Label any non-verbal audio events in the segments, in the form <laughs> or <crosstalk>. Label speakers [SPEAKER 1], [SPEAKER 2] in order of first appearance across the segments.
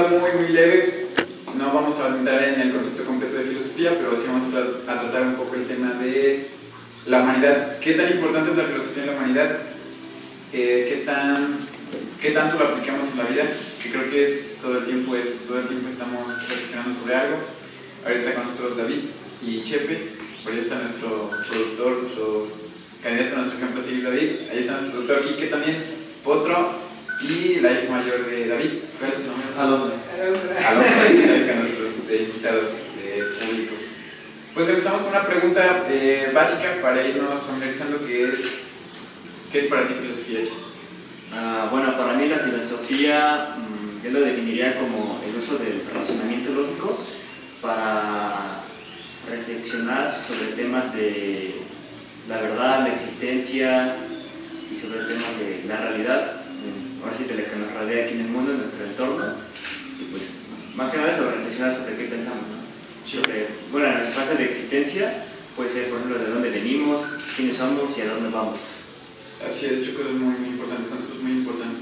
[SPEAKER 1] charla muy, muy leve. No vamos a entrar en el concepto completo de filosofía, pero sí vamos a, tratar un poco el tema de la humanidad. ¿Qué tan importante es la filosofía en la humanidad? Eh, ¿qué, tan, ¿Qué tanto lo aplicamos en la vida? Que creo que es todo el tiempo, es, todo el tiempo estamos reflexionando sobre algo. Ahorita está con nosotros David y Chepe. Por ahí está nuestro productor, nuestro candidato nuestro ejemplo David. Ahí está nuestro productor Quique también, Potro y la hija mayor de David. ¿Cuál es su nombre?
[SPEAKER 2] Alondra.
[SPEAKER 1] Alondra, invitados de público. Pues empezamos con una pregunta eh, básica para irnos familiarizando que es ¿qué es para ti filosofía?
[SPEAKER 2] Ah, bueno, para mí la filosofía mm, yo lo definiría como el uso del razonamiento lógico para reflexionar sobre temas de la verdad, la existencia y sobre temas de la realidad, ahora sí de lo que nos rodea aquí en el mundo, en nuestro entorno, y pues más que nada sobre reflexionar sobre qué pensamos, ¿no? sobre, bueno, en la parte de existencia puede ser, por ejemplo, de dónde venimos, quiénes somos y a dónde vamos.
[SPEAKER 1] Así es, yo creo que es muy, muy importante, son cosas muy importantes.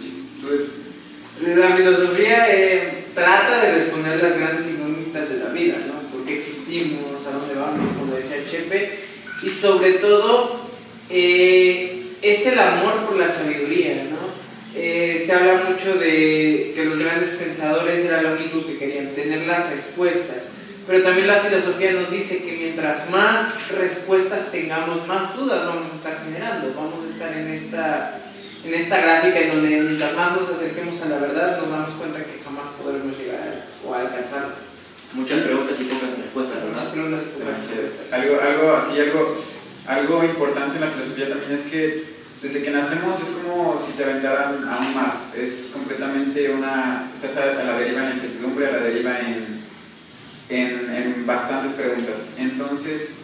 [SPEAKER 3] La filosofía eh, trata de responder las grandes incógnitas de la vida, ¿no? ¿Por qué existimos? ¿A dónde vamos? Como decía Chepe. Y sobre todo, eh, es el amor por la sabiduría, ¿no? Eh, se habla mucho de que los grandes pensadores era lo único que querían, tener las respuestas. Pero también la filosofía nos dice que mientras más respuestas tengamos, más dudas vamos a estar generando. Vamos a estar en esta, en esta gráfica en donde mientras más nos acerquemos a la verdad, nos damos cuenta que jamás podremos llegar o alcanzar.
[SPEAKER 2] Muchas preguntas y pocas respuestas, ¿verdad?
[SPEAKER 3] Muchas preguntas y pocas
[SPEAKER 1] Así es.
[SPEAKER 3] respuestas.
[SPEAKER 1] Algo, algo así, algo, algo importante en la filosofía también es que desde que nacemos es como si te aventaran a un mar. Es completamente una. Estás a, la deriva en incertidumbre, a la deriva en, en, en bastantes preguntas. Entonces,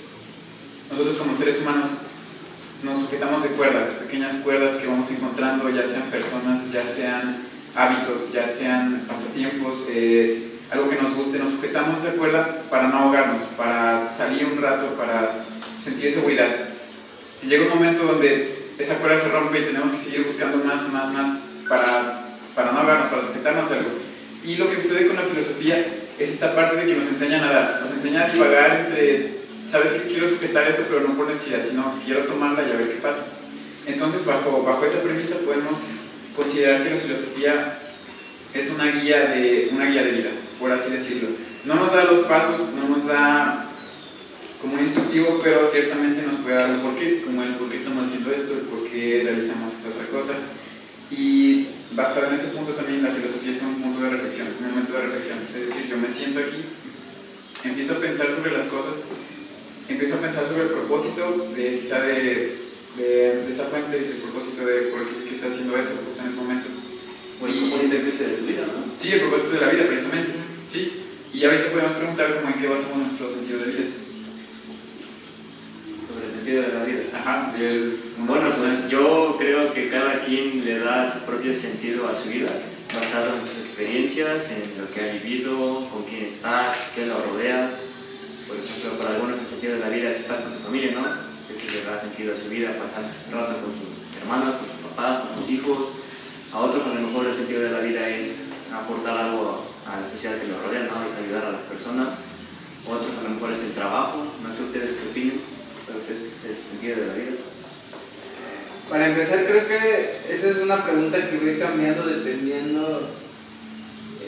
[SPEAKER 1] nosotros como seres humanos nos sujetamos de cuerdas, pequeñas cuerdas que vamos encontrando, ya sean personas, ya sean hábitos, ya sean pasatiempos, eh, algo que nos guste, nos sujetamos de cuerda para no ahogarnos, para salir un rato, para sentir seguridad. Llega un momento donde esa cuerda se rompe y tenemos que seguir buscando más, más, más para, para no ahogarnos, para sujetarnos a algo. Y lo que sucede con la filosofía es esta parte de que nos enseña a nadar, nos enseña a divagar entre, sabes que quiero sujetar esto, pero no por necesidad, sino quiero tomarla y a ver qué pasa. Entonces, bajo, bajo esa premisa podemos considerar que la filosofía es una guía, de, una guía de vida, por así decirlo. No nos da los pasos, no nos da como instructivo, pero ciertamente nos puede dar un porqué, como el por qué estamos haciendo esto, el por qué realizamos esta otra cosa. Y basado en ese punto también la filosofía es un punto de reflexión, un momento de reflexión. Es decir, yo me siento aquí, empiezo a pensar sobre las cosas, empiezo a pensar sobre el propósito de quizá de, de, de esa fuente, el propósito de por qué, qué está haciendo eso justo en ese momento.
[SPEAKER 2] O el propósito de tu vida, ¿no?
[SPEAKER 1] Sí, el propósito de la vida, precisamente. Sí. Y ahorita podemos preguntar como en qué basamos nuestro sentido de vida.
[SPEAKER 2] El sentido de la vida.
[SPEAKER 1] Ajá, el,
[SPEAKER 2] Bueno, pues yo creo que cada quien le da su propio sentido a su vida, basado en sus experiencias, en lo que ha vivido, con quién está, qué lo rodea. Por ejemplo, para algunos el sentido de la vida es estar con su familia, ¿no? Eso le da sentido a su vida, pasar rato con sus hermanos, con sus papás, con sus hijos. A otros a lo mejor el sentido de la vida es aportar algo a la sociedad que lo rodea, ¿no? Ayudar a las personas. Otros a lo mejor es el trabajo, no sé ustedes qué opinan, pero ¿qué es el sentido de la vida?
[SPEAKER 3] Para empezar, creo que esa es una pregunta que voy cambiando dependiendo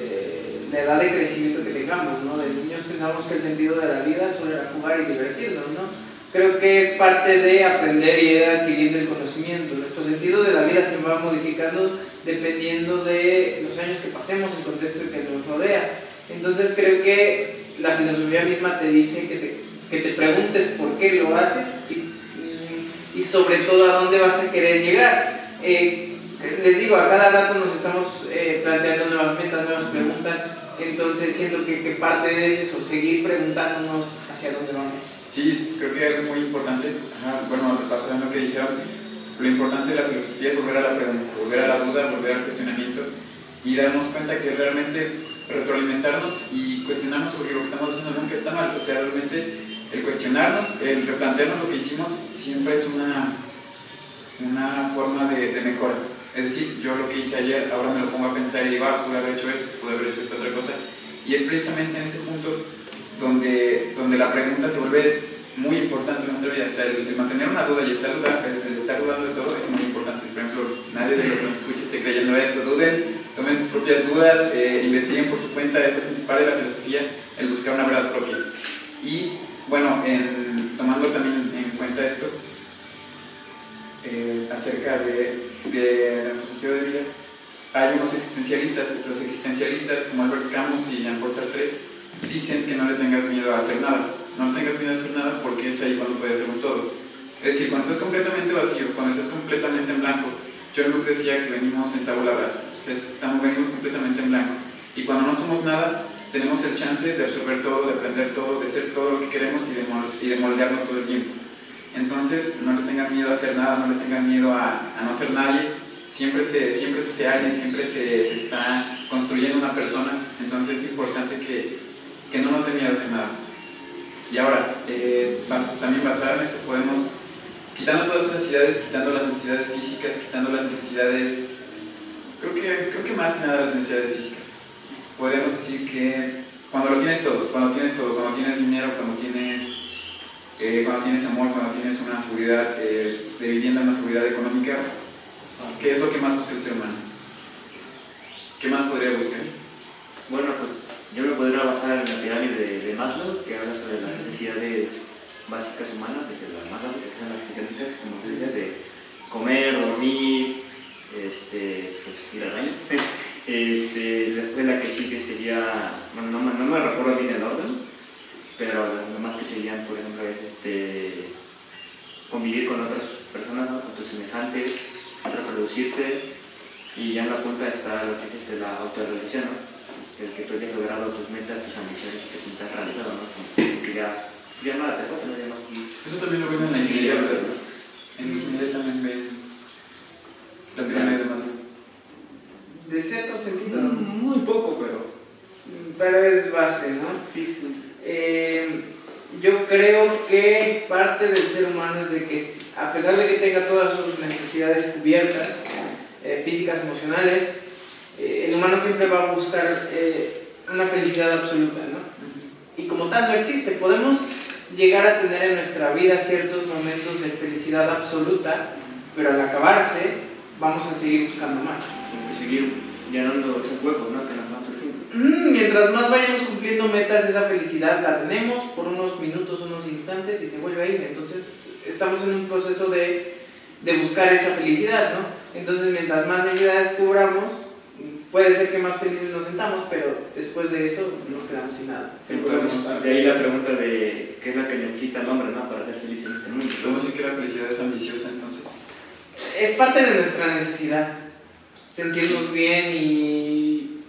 [SPEAKER 3] eh, la edad de crecimiento que tengamos, ¿no? De niños pensamos que el sentido de la vida solo era jugar y divertirnos, ¿no? Creo que es parte de aprender y ir adquiriendo el conocimiento. Nuestro sentido de la vida se va modificando dependiendo de los años que pasemos, el contexto que nos rodea. Entonces creo que la filosofía misma te dice que te, que te preguntes por qué lo haces y, y, y sobre todo a dónde vas a querer llegar. Eh, les digo, a cada rato nos estamos eh, planteando nuevas metas, nuevas preguntas, entonces siento que, que parte de eso es seguir preguntándonos hacia dónde vamos.
[SPEAKER 1] Sí, creo que algo muy importante, ajá, bueno, en lo que dijeron, la importancia de la filosofía es volver a la pregunta, volver a la duda, volver al cuestionamiento y darnos cuenta que realmente retroalimentarnos y cuestionarnos sobre lo que estamos haciendo nunca está mal. O sea, realmente el cuestionarnos, el replantearnos lo que hicimos siempre es una, una forma de, de mejora. Es decir, yo lo que hice ayer, ahora me lo pongo a pensar y digo, ah, pude haber hecho esto, pude haber hecho esta otra cosa. Y es precisamente en ese punto donde, donde la pregunta se vuelve muy importante en nuestra vida. O sea, el, mantener una duda y estar dudando, el estar dudando de todo es muy importante. Por ejemplo, nadie de lo que nos escucha esté creyendo esto. Duden, tomen sus propias dudas, eh, investiguen por su cuenta. Esto principal de la filosofía, el buscar una verdad propia. Y bueno, en, tomando también en cuenta esto, eh, acerca de, de, nuestro sentido de vida, hay unos existencialistas, los existencialistas como Albert Camus y Jean-Paul Sartre, dicen que no le tengas miedo a hacer nada. No le tengas miedo a hacer nada porque es ahí cuando puedes ser un todo. Es decir, cuando estás completamente vacío, cuando estás completamente en blanco, John Luke decía que venimos en tabula rasa, o sea, estamos, venimos completamente en blanco. Y cuando no somos nada, tenemos el chance de absorber todo, de aprender todo, de ser todo lo que queremos y de, moldearnos todo el tiempo. Entonces, no le tengan miedo a hacer nada, no le tengan miedo a, a no ser nadie. Siempre se, siempre se hace alguien, siempre se, se, está construyendo una persona. Entonces, es importante que, que no nos dé miedo a hacer nada. Y ahora, eh, también basado en eso, podemos, quitando todas las necesidades, quitando las necesidades físicas, quitando las necesidades, creo que, creo que más que nada las necesidades físicas podemos decir que cuando lo tienes todo, cuando tienes todo, cuando tienes dinero, cuando tienes, eh, cuando tienes amor, cuando tienes una seguridad eh, de vivienda, una seguridad económica, ¿qué es lo que más busca el ser humano? ¿Qué más podría buscar?
[SPEAKER 2] Bueno, pues yo me podría basar en la pirámide de, Maslow, que habla sobre las necesidades básicas humanas, desde las más básicas que son las fisiológicas, como te decía, de comer, dormir, este, pues ir al baño. <laughs> Este, después la que sigue sería, bueno, no, no, me recuerdo bien el orden, pero las demás que serían, por ejemplo, es este, convivir con otras personas, con tus semejantes, reproducirse, y ya en la punta está lo que es este, la autorrealización, el que tú hayas logrado tus metas, tus ambiciones, que te sientas realizado, ¿no? que ya, ya no
[SPEAKER 1] Eso también lo ven en la ingeniería, ¿verdad? En ingeniería también ven la pirámide de Maslow
[SPEAKER 3] de cierto sentido.
[SPEAKER 2] Muy poco, pero.
[SPEAKER 3] Pero es base, ¿no?
[SPEAKER 2] Sí, sí.
[SPEAKER 3] Eh, yo creo que parte del ser humano es de que, a pesar de que tenga todas sus necesidades cubiertas, eh, físicas, emocionales, eh, el humano siempre va a buscar una felicidad absoluta, ¿no? Y como tal no existe. Podemos llegar a tener en nuestra vida ciertos momentos de felicidad absoluta, pero al acabarse vamos a seguir buscando más.
[SPEAKER 2] Seguir llenando esos huecos ¿no? que nos van surgiendo.
[SPEAKER 3] Mm, mientras más vayamos cumpliendo metas, esa felicidad la tenemos por unos minutos, unos instantes y se vuelve a ir. Entonces, estamos en un proceso de, de buscar esa felicidad, ¿no? Entonces, mientras más necesidades cubramos, puede ser que más felices nos sentamos, pero después de eso nos quedamos sin nada.
[SPEAKER 2] Entonces, de ahí la pregunta de qué es lo que necesita el hombre ¿no? para ser feliz en este mundo.
[SPEAKER 1] Podemos decir que la felicidad es ambiciosa entonces
[SPEAKER 3] es parte de nuestra necesidad. Sentirnos bien y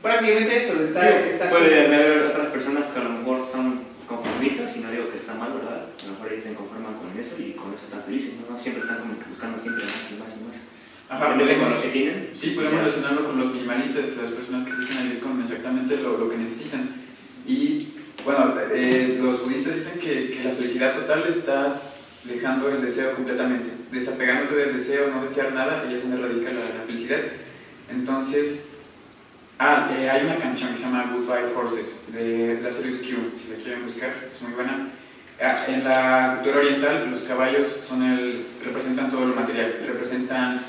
[SPEAKER 3] prácticamente eso, está,
[SPEAKER 2] Puede haber otras personas que a lo mejor son conformistas, y no digo que está mal, ¿verdad? A lo mejor ellos se conforman con eso y con eso están felices, ¿no? Siempre están como que buscando siempre más y más y más.
[SPEAKER 1] Ajá, podemos, lo que tienen. Sí, podemos relacionarlo con los minimalistas, las personas que se dejan vivir con exactamente lo, lo que necesitan. Y bueno, eh, los budistas dicen que, que la felicidad total está dejando el deseo completamente, desapegándote del deseo, no desear nada, y es donde radica la, felicidad. Entonces, ah, eh, hay una canción que se llama Goodbye Forces de Lazarus Q, si la quieren buscar, es muy buena. Ah, en la cultura oriental, los caballos son el, representan todo lo material, representan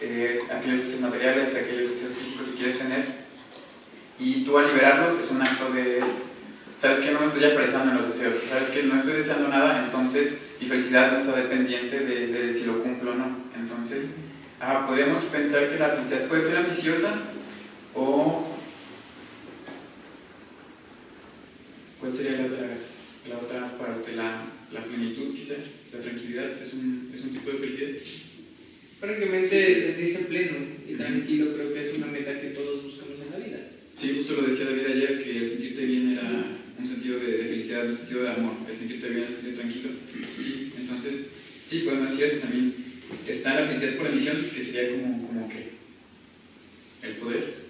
[SPEAKER 1] eh, aquellos deseos materiales, aquellos deseos físicos que quieres tener, y tú al liberarlos es un acto de sabes que no me estoy apresando en los deseos, sabes que no estoy deseando nada, entonces mi felicidad no está dependiente de, de si lo cumplo o no. Entonces, ah, podríamos pensar que la felicidad puede ser ambiciosa o... ¿Cuál sería la otra, la otra parte? La, la plenitud, quizá, la tranquilidad, ¿es un, es un tipo de felicidad?
[SPEAKER 3] Prácticamente sentirse pleno y tranquilo creo que es una meta que todos buscamos en la vida.
[SPEAKER 1] Sí, justo lo decía David ayer, que sentirte bien era un sentido de, felicidad, un sentido de amor, el sentirte bien, el sentirte tranquilo. Sí, entonces, sí, podemos decir eso también. Está la felicidad por emisión, que sería como, como que el poder.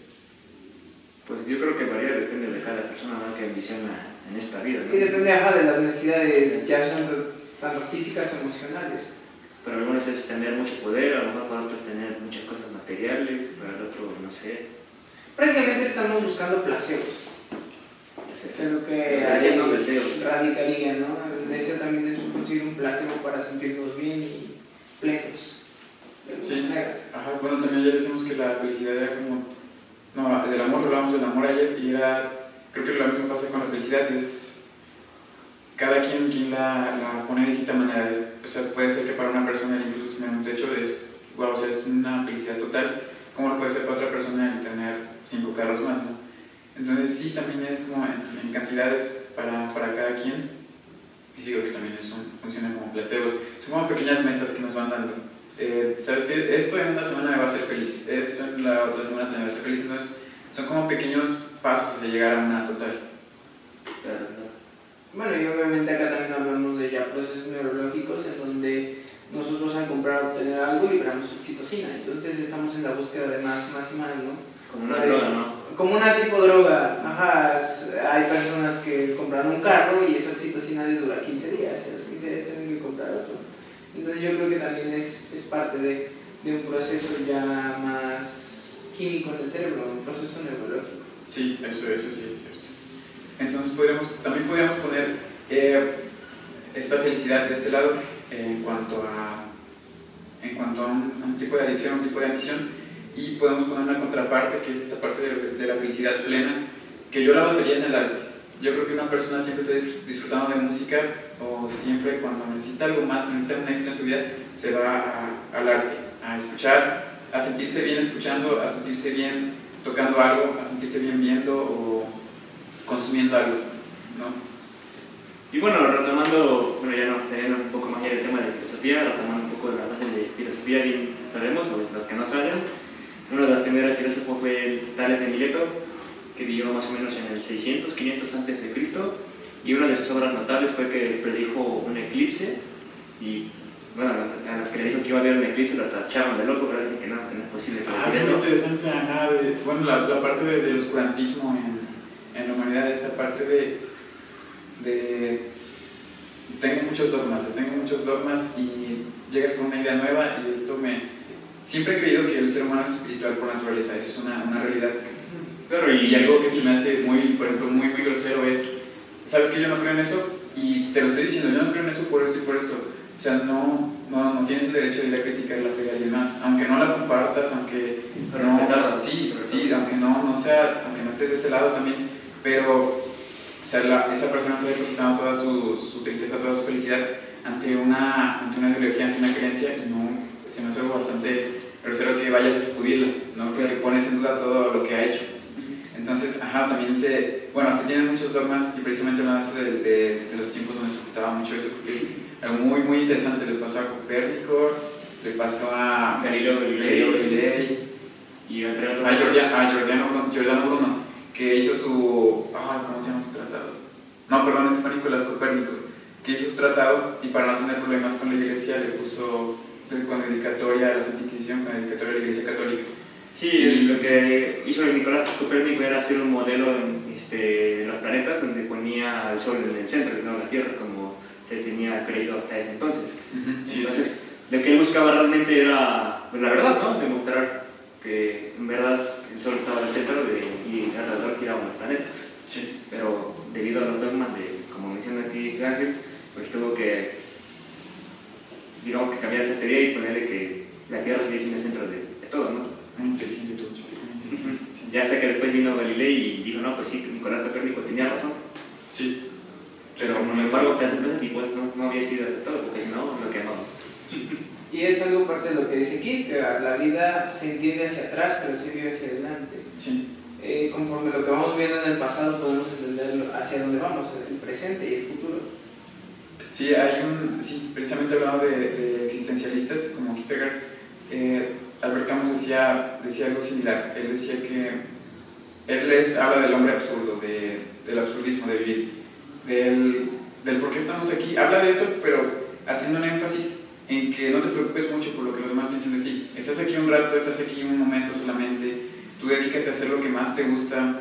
[SPEAKER 2] Pues yo creo que varía, depende de cada persona ¿no? que ambiciona en esta vida.
[SPEAKER 3] Y depende de las necesidades, ya sean tanto físicas o emocionales.
[SPEAKER 2] Para algunos es tener mucho poder, a lo mejor para otros tener muchas cosas materiales, para el otro, no sé.
[SPEAKER 3] Prácticamente estamos buscando placebos.
[SPEAKER 2] No sé.
[SPEAKER 3] Que es lo que
[SPEAKER 2] Haciendo
[SPEAKER 3] hay
[SPEAKER 2] deseos.
[SPEAKER 3] radicaría, ¿no? El deseo también es conseguir un placebo para sentirnos bien y plenos.
[SPEAKER 1] Sí. Ajá, bueno, también ayer decimos que la felicidad era como. No, del amor, hablábamos del amor ayer y era. Creo que lo mismo pasa con la felicidad, es. Cada quien, quien la, la pone de distinta manera. O sea, puede ser que para una persona el incluso tener un techo es. Wow, o sea, es una felicidad total. Como lo puede ser para otra persona el tener cinco carros más, ¿no? Entonces, sí, también es como en, en cantidades para, para cada quien. Y sí, creo que también es un- funciona como placebos. Son como pequeñas metas que nos van dando eh, ¿sabes qué? Esto en una semana me va a hacer feliz, esto en la otra semana también me va a hacer feliz, entonces son como pequeños pasos hacia llegar a una total.
[SPEAKER 3] Bueno, y obviamente acá también hablamos de ya procesos neurológicos en donde nosotros al comprar obtener algo liberamos oxitocina, entonces estamos en la búsqueda de más, más y más, ¿no?
[SPEAKER 2] Como una droga, ¿no?
[SPEAKER 3] Como una tipo droga, ajá, es- hay personas que compran un carro y esa oxitocina les dura 15 días, y a los 15 días tienen que comprar otro. Entonces yo creo que también es, es parte de, de un proceso ya más químico en el cerebro, un proceso neurológico.
[SPEAKER 1] Sí, eso, eso sí es cierto. Entonces podríamos, también podríamos poner eh, esta felicidad de este lado en cuanto a, en cuanto a un, a un tipo de adicción, un tipo de ambición, y podemos poner una contraparte que es esta parte de, de la felicidad plena, que yo la basaría en el arte. Yo creo que una persona siempre está disfrutando de música o siempre cuando necesita algo más, necesita un extra en su vida, se va a- al arte, a escuchar, a sentirse bien escuchando, a sentirse bien tocando algo, a sentirse bien viendo o consumiendo algo, ¿no?
[SPEAKER 2] Y bueno, retomando, bueno, ya no, teniendo un poco más ya el tema de filosofía, retomando un poco la base de filosofía que sabemos, o los que no saben. Uno de los primeros filósofos fue Tales de Mileto, que vivió más o menos en el 600, 500 antes de Cristo, y una de sus obras notables fue que predijo un eclipse, y bueno, a los, que le dijo que iba a haber un eclipse lo tacharon de loco, pero que no, que no es posible
[SPEAKER 1] Ah, es
[SPEAKER 2] eso.
[SPEAKER 1] interesante, ajá, de- bueno, la, la parte de- del oscurantismo en, en la humanidad, esa parte de, de tengo muchos dogmas, tengo muchos dogmas y llegas con una idea nueva y esto me... Siempre he creído que el ser humano es espiritual por naturaleza, eso es una, una realidad.
[SPEAKER 2] Claro, y,
[SPEAKER 1] Y algo que se me hace muy, por ejemplo, muy, muy grosero es, ¿sabes que yo no creo en eso? Y te lo estoy diciendo, yo no creo en eso por esto y por esto. O sea, no, no, no tienes el derecho de ir a criticar la fe de alguien más, aunque no la compartas, aunque no, sí, sí, aunque no, no sea, aunque no estés de ese lado también, pero, o sea, la- esa persona está depositando toda su, su tristeza, toda su felicidad ante una, ante una ideología, ante una creencia, y no, se me hace algo bastante grosero que vayas a sacudirla, ¿no? Porque pones en duda todo lo que ha hecho. Entonces, ajá, también se, bueno, se tienen muchos dogmas y precisamente hablando eso de, de- de los tiempos donde se ocultaba mucho eso, porque es algo muy, muy interesante. Le pasó a Copérnico, le pasó a
[SPEAKER 2] Galileo Galilei, y entre otros.
[SPEAKER 1] a, a Giordano, Bruno, Giordano Bruno, que hizo su, ah, ¿cómo se llama su tratado? No, perdón, fue Nicolás Copérnico, que hizo su tratado y para no tener problemas con la iglesia le puso con dedicatoria a la Santa Inquisición, con dedicatoria a la iglesia católica.
[SPEAKER 2] Sí, lo que hizo Nicolás Copérnico era hacer un modelo en, este, de los planetas donde ponía al Sol en el centro y no la Tierra, como se tenía creído hasta ese entonces.
[SPEAKER 1] Sí,
[SPEAKER 2] Entonces, lo que él buscaba realmente era pues, la verdad, ¿no? Demostrar que en verdad el Sol estaba en el centro de- y alrededor giraban los planetas.
[SPEAKER 1] sí.
[SPEAKER 2] Pero debido a los dogmas de, como menciona aquí Ángel, pues tuvo que, digamos que cambiar esa teoría y ponerle que la Tierra sigue siendo el centro de, de todo, ¿no?
[SPEAKER 1] Muy inteligente inteligente. Sí.
[SPEAKER 2] Ya hasta que después vino Galilei y dijo, no, pues sí, Nicolás Copérnico tenía razón.
[SPEAKER 1] Sí.
[SPEAKER 2] Pero sin embargo, te y pues no, no había sido de todo, porque si no, lo quemamos.
[SPEAKER 3] Y es algo parte de lo que dice aquí, que la vida se entiende hacia atrás, pero se vive hacia adelante.
[SPEAKER 1] Sí.
[SPEAKER 3] Eh, conforme lo que vamos viendo en el pasado, podemos entender hacia dónde vamos, el presente y el futuro.
[SPEAKER 1] Sí, hay un, sí, precisamente hablando de, de existencialistas como Kierkegaard, eh, Albert Camus decía, decía algo similar. Él decía que él les habla del hombre absurdo, de, del absurdismo de vivir, del, del por qué estamos aquí. Habla de eso, pero haciendo un énfasis en que no te preocupes mucho por lo que los demás piensan de ti. Estás aquí un rato, estás aquí un momento solamente, tú dedícate a hacer lo que más te gusta,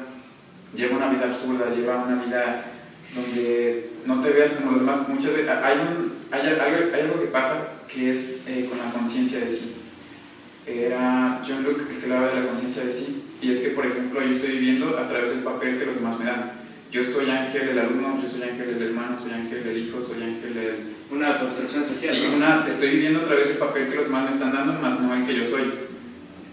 [SPEAKER 1] lleva una vida absurda, lleva una vida donde no te veas como los demás. Muchas veces hay, un, hay, algo, hay algo que pasa que es eh, con la conciencia de sí. Era John Luke el que hablaba de la conciencia de sí. Y es que, por ejemplo, yo estoy viviendo a través del papel que los demás me dan. Yo soy Ángel el alumno, yo soy Ángel el hermano, soy Ángel el hijo, soy Ángel el...
[SPEAKER 2] Una construcción social.
[SPEAKER 1] Sí, una, estoy viviendo a través del papel que los demás me están dando, más no el que yo soy.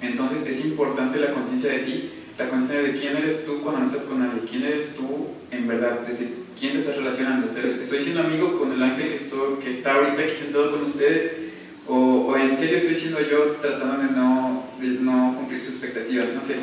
[SPEAKER 1] Entonces es importante la conciencia de ti, la conciencia de quién eres tú cuando no estás con nadie, quién eres tú en verdad, desde quién te estás relacionando. O sea, estoy siendo amigo con el ángel que, estoy, que está ahorita aquí sentado con ustedes, o, o, en serio estoy siendo yo tratando de no, de no cumplir sus expectativas, no sé.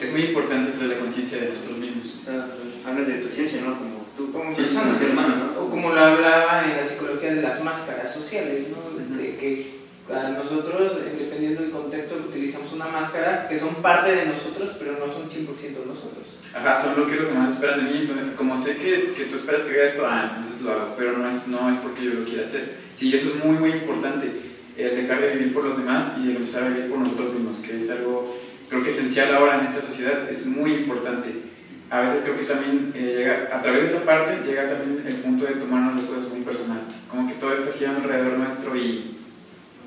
[SPEAKER 1] Es muy importante eso de la conciencia de nosotros mismos.
[SPEAKER 2] Uh, habla de tu ciencia, ¿no? Como tú como
[SPEAKER 3] sí, persona, hermano, ¿no? O como lo hablaba en la psicología de las máscaras sociales, ¿no? Uh -huh. De que nosotros, dependiendo del contexto, utilizamos una máscara que son parte de nosotros, pero no son 100% nosotros.
[SPEAKER 1] Ajá, son lo que los demás esperan de mí, entonces como sé que, que tú esperas que haga esto, ah, entonces lo hago, pero no es, no es porque yo lo quiera hacer. Sí, eso es muy, muy importante, el dejar de vivir por los demás y el empezar a vivir por nosotros mismos, que es algo, creo que esencial ahora en esta sociedad, es muy importante. A veces creo que también eh, llega, a través de esa parte, llega también el punto de tomarnos las cosas muy personal, como que todo está girando alrededor nuestro y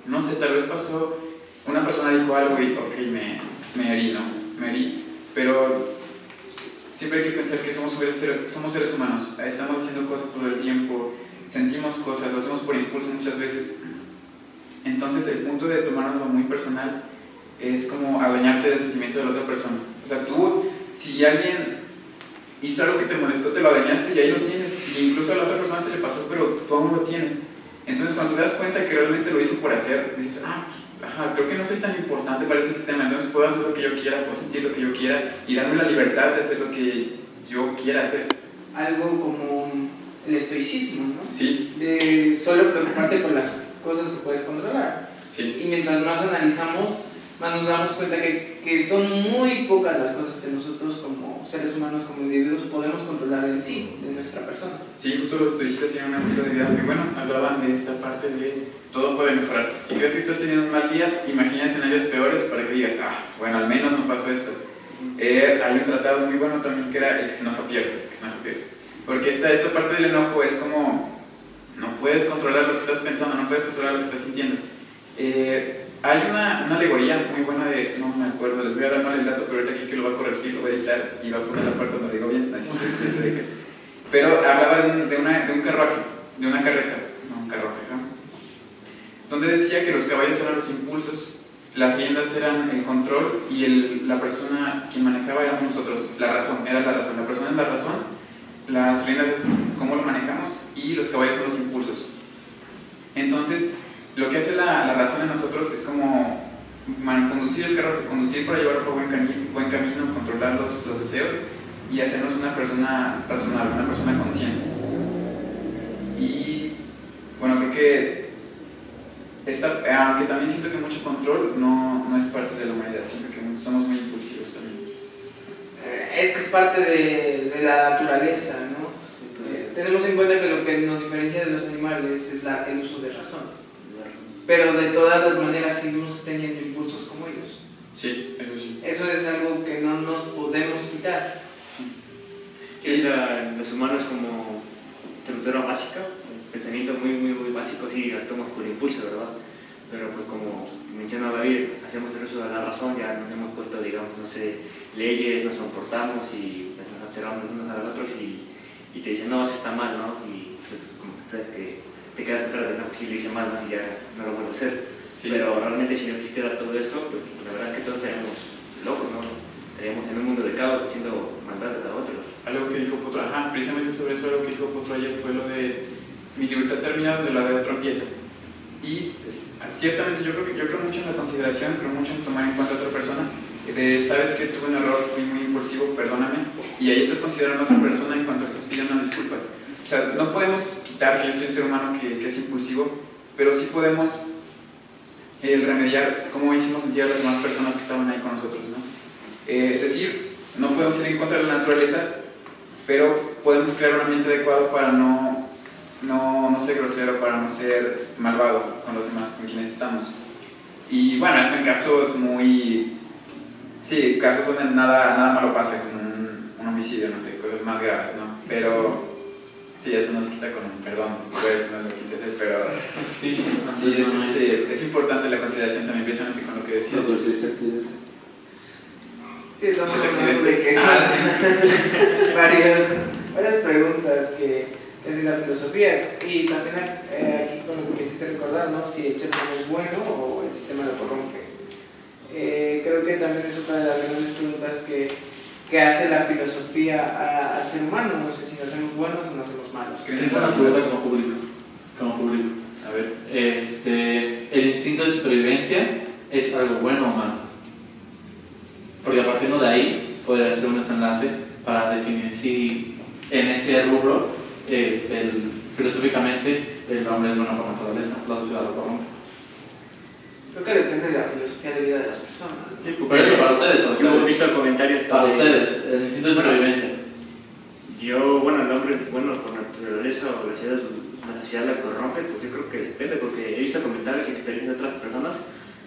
[SPEAKER 1] no sé, tal vez pasó, una persona dijo algo y ok, me, me herí, ¿no? Me herí, pero siempre hay que pensar que somos seres, somos seres humanos, estamos haciendo cosas todo el tiempo, sentimos cosas, lo hacemos por impulso muchas veces. Entonces el punto de tomárnoslo muy personal es como adueñarte del sentimiento de la otra persona. O sea, tú, si alguien hizo algo que te molestó, te lo adueñaste y ahí lo tienes, y incluso a la otra persona se le pasó, pero tú aún lo tienes. Entonces cuando te das cuenta que realmente lo hizo por hacer, dices, ah, ajá, creo que no soy tan importante para este sistema, entonces puedo hacer lo que yo quiera, puedo sentir lo que yo quiera y darme la libertad de hacer lo que yo quiera hacer.
[SPEAKER 3] Algo como el estoicismo, ¿no?
[SPEAKER 1] Sí.
[SPEAKER 3] De solo preocuparte por las cosas que puedes controlar.
[SPEAKER 1] Sí.
[SPEAKER 3] Y mientras más analizamos, más nos damos cuenta que, que son muy pocas las cosas que nosotros como seres humanos, como individuos, podemos controlar en sí, de nuestra persona.
[SPEAKER 1] Sí, justo lo que tú dijiste hacían un estilo de vida muy bueno, hablaban de esta parte de todo puede mejorar. Si crees que estás teniendo un mal día, imagina escenarios peores para que digas, ah, bueno, al menos no pasó esto. Eh, hay un tratado muy bueno también que era el que se enoja pierde, que se enoja pierde. Porque esta, esta parte del enojo es como, no puedes controlar lo que estás pensando, no puedes controlar lo que estás sintiendo. Eh, hay una, una, alegoría muy buena de, no me acuerdo, les voy a dar mal el dato, pero ahorita aquí que lo voy a corregir, lo voy a editar y va a poner la parte donde digo bien, así que. Pero hablaba de un, de, una, de un carruaje, de una carreta, no un carruaje, ¿no? Donde decía que los caballos eran los impulsos, las riendas eran el control y el, la persona quien manejaba éramos nosotros, la razón, era la razón, la persona es la razón, las riendas es cómo lo manejamos y los caballos son los impulsos. Entonces, lo que hace la, la razón en nosotros es como conducir el carro, conducir para llevarlo por buen, camino, buen camino, controlar los, los deseos y hacernos una persona razonable, una persona consciente. Y bueno, creo que esta, aunque también siento que mucho control no, no es parte de la humanidad, siento que somos muy impulsivos también.
[SPEAKER 3] Es que es parte de, de la naturaleza, ¿no? Eh, tenemos en cuenta que lo que nos diferencia de los animales es la, el uso de razón. Pero de todas las maneras seguimos teniendo impulsos como ellos.
[SPEAKER 1] Sí, eso sí.
[SPEAKER 3] Eso es algo que no nos podemos quitar.
[SPEAKER 2] Sí, o sea, los humanos como estructura básica, pensamiento muy, muy, muy básico, sí, actuamos por impulso, ¿verdad? Pero pues como menciona David, hacemos el uso de la razón, ya nos hemos puesto, digamos, no sé, leyes, nos comportamos y nos observamos unos a los otros y, y te dicen, no, eso está mal, ¿no? Y pues, como que te quedas claro, no, pues si lo hice mal, ¿no? ya no lo vuelvo a hacer.
[SPEAKER 1] Sí.
[SPEAKER 2] Pero realmente si no existiera todo eso, pues la verdad es que todos estaríamos locos, ¿no? Estaríamos en un mundo de caos haciendo maldades a otros.
[SPEAKER 1] Algo que dijo Potro, ajá, precisamente sobre eso, algo que dijo Potro ayer fue lo de mi libertad termina donde la de otro empieza. Y es, ciertamente yo creo, que, yo creo mucho en la consideración, creo mucho en tomar en cuenta a otra persona. De, sabes que tuve un error, fui muy impulsivo, perdóname. Y ahí estás considerando a otra persona en cuanto estás pidiendo una disculpa. O sea, no podemos quitar que yo soy un ser humano que, que es impulsivo, pero sí podemos eh, remediar cómo hicimos sentir a las demás personas que estaban ahí con nosotros. ¿no? Eh, es decir, no podemos ir en contra de la naturaleza, pero podemos crear un ambiente adecuado para no, no, no ser grosero, para no ser malvado con los demás con quienes estamos. Y bueno, eso en casos muy... Sí, casos donde nada, nada malo pasa, como un, un homicidio, no sé, cosas más graves, ¿no? Pero Sí, eso nos quita con un perdón, pues no lo quise hacer, pero
[SPEAKER 4] Sí,
[SPEAKER 1] sí, es, este, es importante la consideración también, precisamente con lo que decías.
[SPEAKER 4] Los dos es accidente.
[SPEAKER 3] Sí, estamos
[SPEAKER 1] Sí,
[SPEAKER 3] hablando de que
[SPEAKER 1] Ah,
[SPEAKER 3] son <laughs> varias, varias preguntas que es de la filosofía y también eh, aquí con lo que quisiste recordar, ¿no? Si el ser humano es bueno o el sistema lo corrompe. Eh, creo que también es otra de las grandes preguntas que, que hace la filosofía a- al ser humano, no sé si nacemos buenos o nacemos malos.
[SPEAKER 1] ¿Qué
[SPEAKER 4] Tengo una pregunta como público. Como público.
[SPEAKER 1] A ver,
[SPEAKER 4] Este, el instinto de supervivencia es algo bueno o malo. Porque a partir de ahí puede hacer un desenlace para definir si en ese rubro, este, el- filosóficamente, el hombre es bueno por naturaleza, la sociedad lo corrompe.
[SPEAKER 3] Creo que depende de la filosofía de vida de las personas.
[SPEAKER 4] Por eso, para ustedes, para
[SPEAKER 2] Yo he
[SPEAKER 4] ustedes.
[SPEAKER 2] visto comentarios
[SPEAKER 4] Para
[SPEAKER 2] de-
[SPEAKER 4] ustedes, el instinto de supervivencia.
[SPEAKER 2] Yo, bueno, el hombre, bueno, por naturaleza o la sociedad, la sociedad la corrompe, pues yo creo que depende, porque he visto comentarios y experiencias de otras personas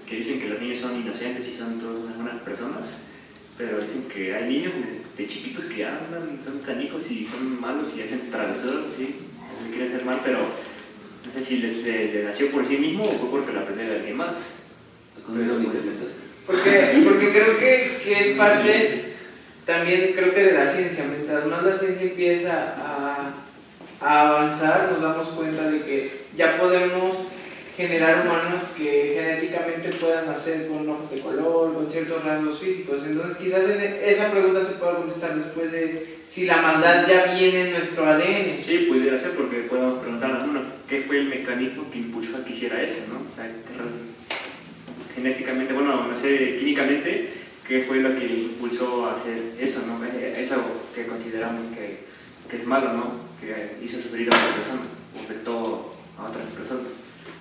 [SPEAKER 2] que dicen que los niños son inocentes y son todas buenas personas, pero dicen que hay niños de, chiquitos que andan, son canijos y son malos y hacen travesuras, ¿sí? Le quieren hacer mal, pero no sé si les le, le nació por sí mismo o fue porque lo aprendió de alguien más. Pues,
[SPEAKER 3] Porque, porque creo que, que es parte también creo que de la ciencia. Mientras más la ciencia empieza a, a avanzar, nos damos cuenta de que ya podemos generar humanos que genéticamente puedan nacer con ojos de color, con ciertos rasgos físicos. Entonces quizás esa pregunta se pueda contestar después de si la maldad ya viene en nuestro ADN.
[SPEAKER 2] Sí, pudiera ser porque podemos preguntarnos, uno, ¿qué fue el mecanismo que impulsó a que hiciera eso, no? O sea, ¿qué re- genéticamente, bueno, no sé, químicamente, ¿qué fue lo que impulsó a hacer eso, no? Eso que consideramos que, que es malo, ¿no? Que hizo sufrir a otra persona, afectó a otras personas.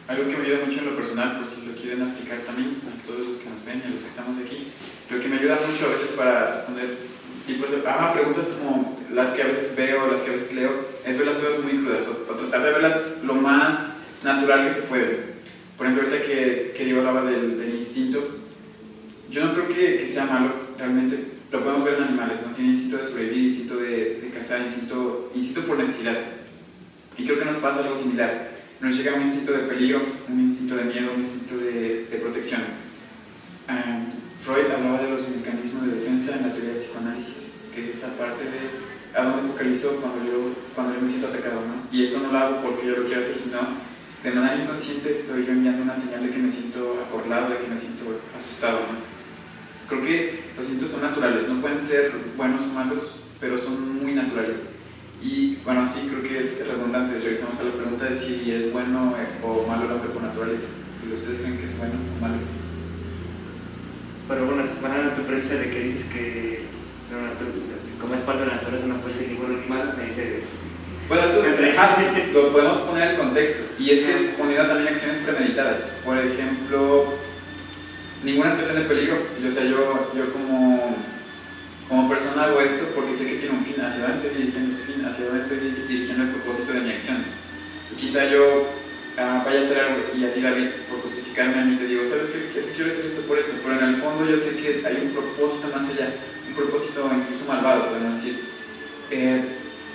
[SPEAKER 1] algo que me ayuda mucho en lo personal, por si lo quieren aplicar también a todos los que nos ven y a los que estamos aquí, lo que me ayuda mucho a veces para responder tipos de ah, preguntas como las que a veces veo, las que a veces leo, es ver las cosas muy crudas o, o tratar de verlas lo más natural que se puede. Por ejemplo, ahorita que, que Diego hablaba del, del instinto, yo no creo que, que sea malo, realmente lo podemos ver en animales, ¿no? Tiene instinto de sobrevivir, instinto de, de cazar, instinto, instinto por necesidad. Y creo que nos pasa algo similar. Nos llega un instinto de peligro, un instinto de miedo, un instinto de, de protección. Ah, Freud hablaba de los mecanismos de defensa en la teoría del psicoanálisis, que es esta parte de a dónde focalizo cuando yo, cuando yo me siento atacado, ¿no? Y esto no lo hago porque yo lo quiero hacer, sino de manera inconsciente estoy yo enviando una señal de que me siento acorralado, de que me siento asustado, ¿no? Creo que los instintos son naturales, no pueden ser buenos o malos, pero son muy naturales. Y bueno, sí, creo que es redundante. Regresamos a la pregunta de si es bueno eh, o malo el hombre por naturaleza. ¿Y ustedes creen que es bueno o malo?
[SPEAKER 2] Pero bueno, banana tu premisa de que dices que natu- como es parte de la naturaleza no puede ser ningún animal, me dice
[SPEAKER 1] Bueno, ah, <laughs> <laughs> lo podemos poner en contexto. Y es que poniendo también acciones premeditadas. Por ejemplo, ninguna situación de peligro. O sea, yo, yo como, como persona hago esto porque sé que tiene un fin. Hacia dónde estoy dirigiendo ese fin, hacia dónde estoy di- dirigiendo el propósito de mi acción. Y quizá yo ah, vaya a hacer algo y a ti, David, por justificarme a mí, te digo, ¿sabes qué? Es que quiero hacer esto por esto. Pero en el fondo yo sé que hay un propósito más allá. Un propósito incluso malvado, podemos decir. Eh,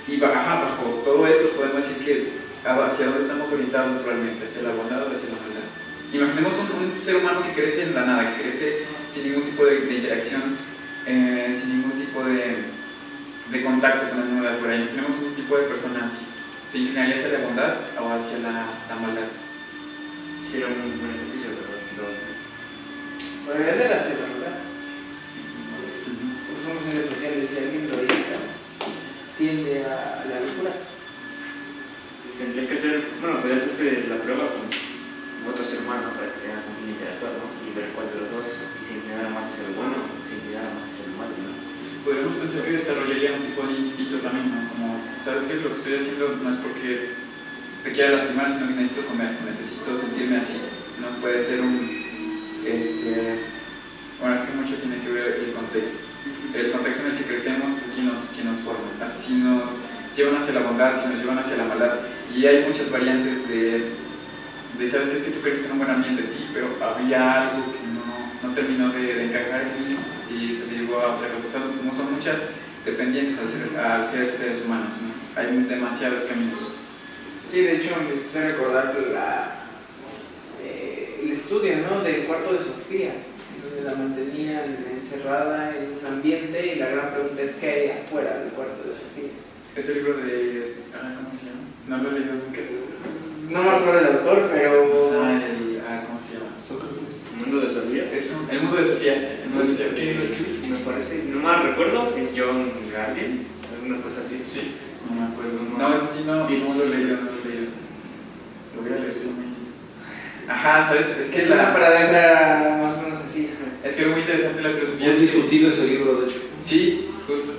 [SPEAKER 1] y bajo todo eso podemos decir que ah, hacia dónde estamos orientados naturalmente, hacia la bondad o hacia la maldad. Imaginemos un, un ser humano que crece en la nada, que crece sin ningún tipo de, de interacción, eh, sin ningún tipo de, de contacto con el mundo de afuera. Imaginemos un tipo de persona así. ¿Se inclinaría hacia la bondad o hacia la, la maldad?
[SPEAKER 2] era un buen ejercicio, pero
[SPEAKER 3] Podría ser así, la verdad. Porque somos seres sociales y alguien lo dedicas, tiende a, a la locura.
[SPEAKER 2] Tendría que ser, bueno, podrías hacer la prueba con otro ser humano para que tengas un interactuar, ¿no? Y ver cuál de los dos se inclinara más hacia lo bueno o se inclinara más hacia lo malo, ¿no?
[SPEAKER 1] Podríamos pensar que desarrollaría un tipo de instinto también, ¿no? Como, ¿sabes qué? Lo que estoy haciendo no es porque te quiera lastimar, sino que necesito comer, necesito sentirme así. No puede ser un, este, bueno, es que mucho tiene que ver el contexto. El contexto en el que crecemos es quien nos, quien nos forma. Así nos llevan hacia la bondad, si nos llevan hacia la maldad. Y hay muchas variantes de, de ¿sabes? Es que tú quieres tener un buen ambiente, sí, pero había algo que no, no terminó de, de encajar en mí y se derivó a otra cosa. O sea, como son muchas dependientes al ser, al ser seres humanos, ¿no? hay demasiados caminos.
[SPEAKER 3] Sí, de hecho me hiciste recordar la, eh, el estudio ¿no? del cuarto de Sofía, donde la mantenían encerrada en un ambiente y la gran pregunta es qué hay afuera del cuarto de Sofía.
[SPEAKER 1] Ese libro de... ah, ¿Cómo se llama? No lo he leído nunca.
[SPEAKER 3] No me acuerdo del autor, pero...
[SPEAKER 1] Ah, el, ah, ¿cómo se llama?
[SPEAKER 5] Sócrates.
[SPEAKER 2] Mundo de Sofía.
[SPEAKER 1] Es un- el mundo de Sofía. El mundo de Sofía. ¿Quién lo escribió?
[SPEAKER 2] Me parece, no mal recuerdo, es John Garden, alguna cosa así.
[SPEAKER 1] Sí, no me acuerdo. No, eso sí, no,
[SPEAKER 2] Sí.
[SPEAKER 1] no lo he leído, no lo he leído. Lo voy a leer, soy muy... Ajá, ¿sabes? Es que,
[SPEAKER 3] es
[SPEAKER 1] la,
[SPEAKER 3] una para dejar más o menos así.
[SPEAKER 1] es que es muy interesante la filosofía. Que-
[SPEAKER 5] discutido ese libro, de hecho.
[SPEAKER 1] Sí, justo.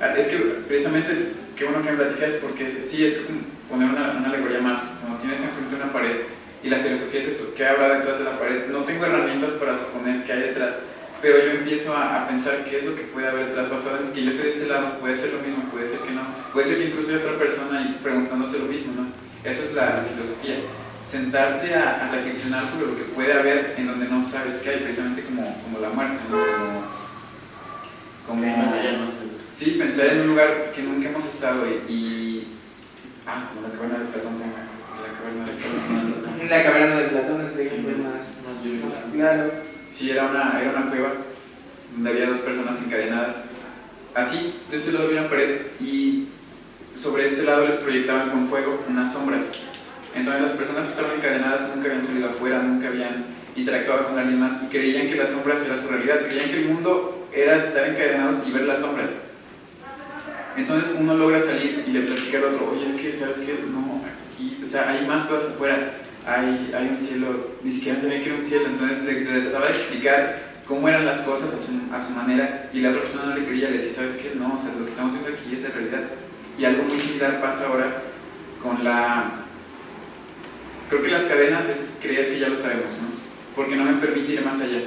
[SPEAKER 1] Ah, Es que precisamente, qué bueno que me platicas porque sí, es como poner una, una alegoría más. Cuando tienes enfrente una pared y la filosofía es eso, ¿qué habrá detrás de la pared? No tengo herramientas para suponer qué hay detrás, pero yo empiezo a, a pensar qué es lo que puede haber detrás basado en que yo estoy de este lado, puede ser lo mismo, puede ser que no, puede ser que incluso hay otra persona y preguntándose lo mismo, ¿no? Eso es la, filosofía. Sentarte a, a reflexionar sobre lo que puede haber en donde no sabes qué hay, precisamente como, como la muerte, ¿no? Como, como
[SPEAKER 2] Más allá.
[SPEAKER 1] Sí, pensar en un lugar que nunca hemos estado y... y- ah, como la caverna de Platón también. La caverna de Platón.
[SPEAKER 3] En <laughs> la caverna de Platón es el ejemplo
[SPEAKER 1] Sí.
[SPEAKER 3] más,
[SPEAKER 4] Más
[SPEAKER 3] más claro.
[SPEAKER 1] Sí, era una, era una cueva donde había dos personas encadenadas. Así, de este lado había una pared y sobre este lado les proyectaban con fuego unas sombras. Entonces las personas que estaban encadenadas nunca habían salido afuera, nunca habían interactuado con alguien más y creían que las sombras era su realidad, creían que el mundo era estar encadenados y ver las sombras. Entonces uno logra salir y le platica al otro, oye, es que, ¿sabes qué? No, aquí, o sea, hay más cosas afuera, hay, hay un cielo, ni siquiera sabía que era un cielo, entonces le, le trataba de explicar cómo eran las cosas a su, a su manera y la otra persona no le creía, le decía, ¿sabes qué? No, o sea, lo que estamos viendo aquí es de realidad. Y algo muy similar pasa ahora con la... Creo que las cadenas es creer que ya lo sabemos, ¿no? Porque no me permite ir más allá.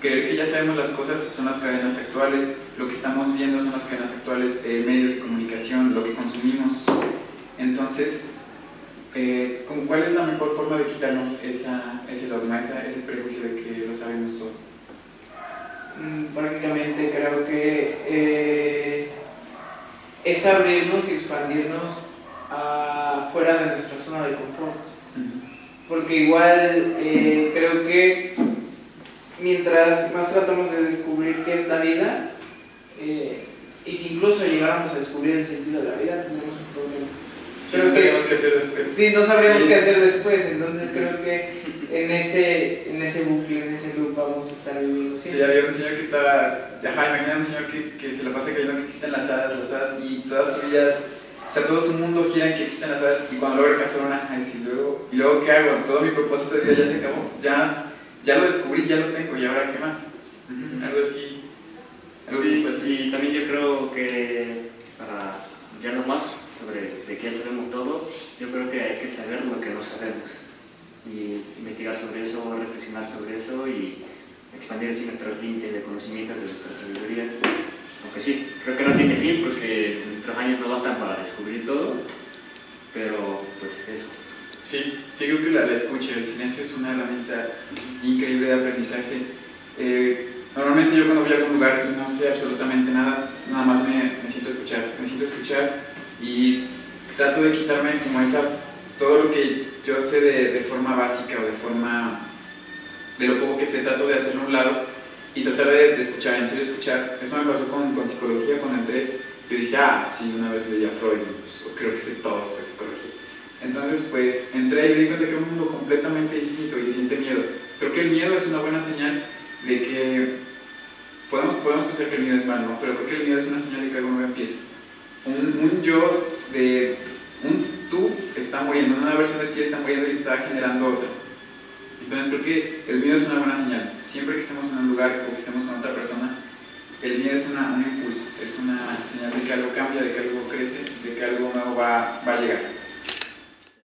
[SPEAKER 1] Creer que ya sabemos las cosas son las cadenas actuales, lo que estamos viendo son las cadenas actuales, eh, medios de comunicación, lo que consumimos. Entonces, eh, ¿con ¿cuál es la mejor forma de quitarnos esa, ese dogma, esa- ese prejuicio de que lo sabemos todo?
[SPEAKER 3] Mm, Prácticamente creo que eh, es abrirnos y expandirnos a fuera de nuestra zona de confort. Porque igual eh, creo que mientras más tratamos de descubrir qué es la vida, eh, y si incluso llegáramos a descubrir el sentido de la vida, tenemos un problema.
[SPEAKER 1] Pero sabemos qué hacer después.
[SPEAKER 3] Sí, no sabríamos
[SPEAKER 1] Sí.
[SPEAKER 3] qué hacer después, entonces creo que en ese, en ese bucle, en ese loop vamos a estar viviendo
[SPEAKER 1] Sí,
[SPEAKER 3] siempre.
[SPEAKER 1] había un señor que estaba, ajá, imagina un señor que, que se la pasa creyendo que existen las hadas, las hadas, y toda su vida, o sea, todo su mundo gira en que existen las hadas, y cuando logra cazar una, ay, sí, luego, ¿y luego qué hago? Todo mi propósito de vida ya se acabó, ya, ya lo descubrí, ya lo tengo, y ahora qué más? Algo así, algo así,
[SPEAKER 2] Sí,
[SPEAKER 1] pues,
[SPEAKER 2] y también yo creo que para ya más sobre de qué sabemos todo, yo creo que hay que saber lo que no sabemos y investigar sobre eso, reflexionar sobre eso y expandir así nuestros límites de conocimiento, de nuestra sabiduría. Aunque sí, creo que no tiene fin porque nuestros años no bastan para descubrir todo, pero pues eso.
[SPEAKER 1] Sí, sí creo que la, la escucha, el silencio es una herramienta increíble de aprendizaje. Eh, normalmente yo cuando voy a algún lugar y no sé absolutamente nada, nada más me, me siento escuchar, me siento escuchar y trato de quitarme como esa, todo lo que yo sé de, de forma básica o de forma, de lo poco que sé, trato de hacerlo a un lado y tratar de, de escuchar, en serio escuchar. Eso me pasó con, con psicología cuando entré. Yo dije, ah, sí, una vez leí a Freud, pues, creo que sé todo sobre psicología. Entonces, pues entré y me di cuenta que era un mundo completamente distinto y se siente miedo. Creo que el miedo es una buena señal de que podemos, podemos pensar que el miedo es malo, pero creo que el miedo es una señal de que algo nuevo empieza. Un, un yo de un tú está muriendo, una versión de ti está muriendo y está generando otra. Entonces creo que el miedo es una buena señal. Siempre que estemos en un lugar o que estemos con otra persona, el miedo es una, un impulso, es una señal de que algo cambia, de que algo crece, de que algo nuevo va, va a llegar.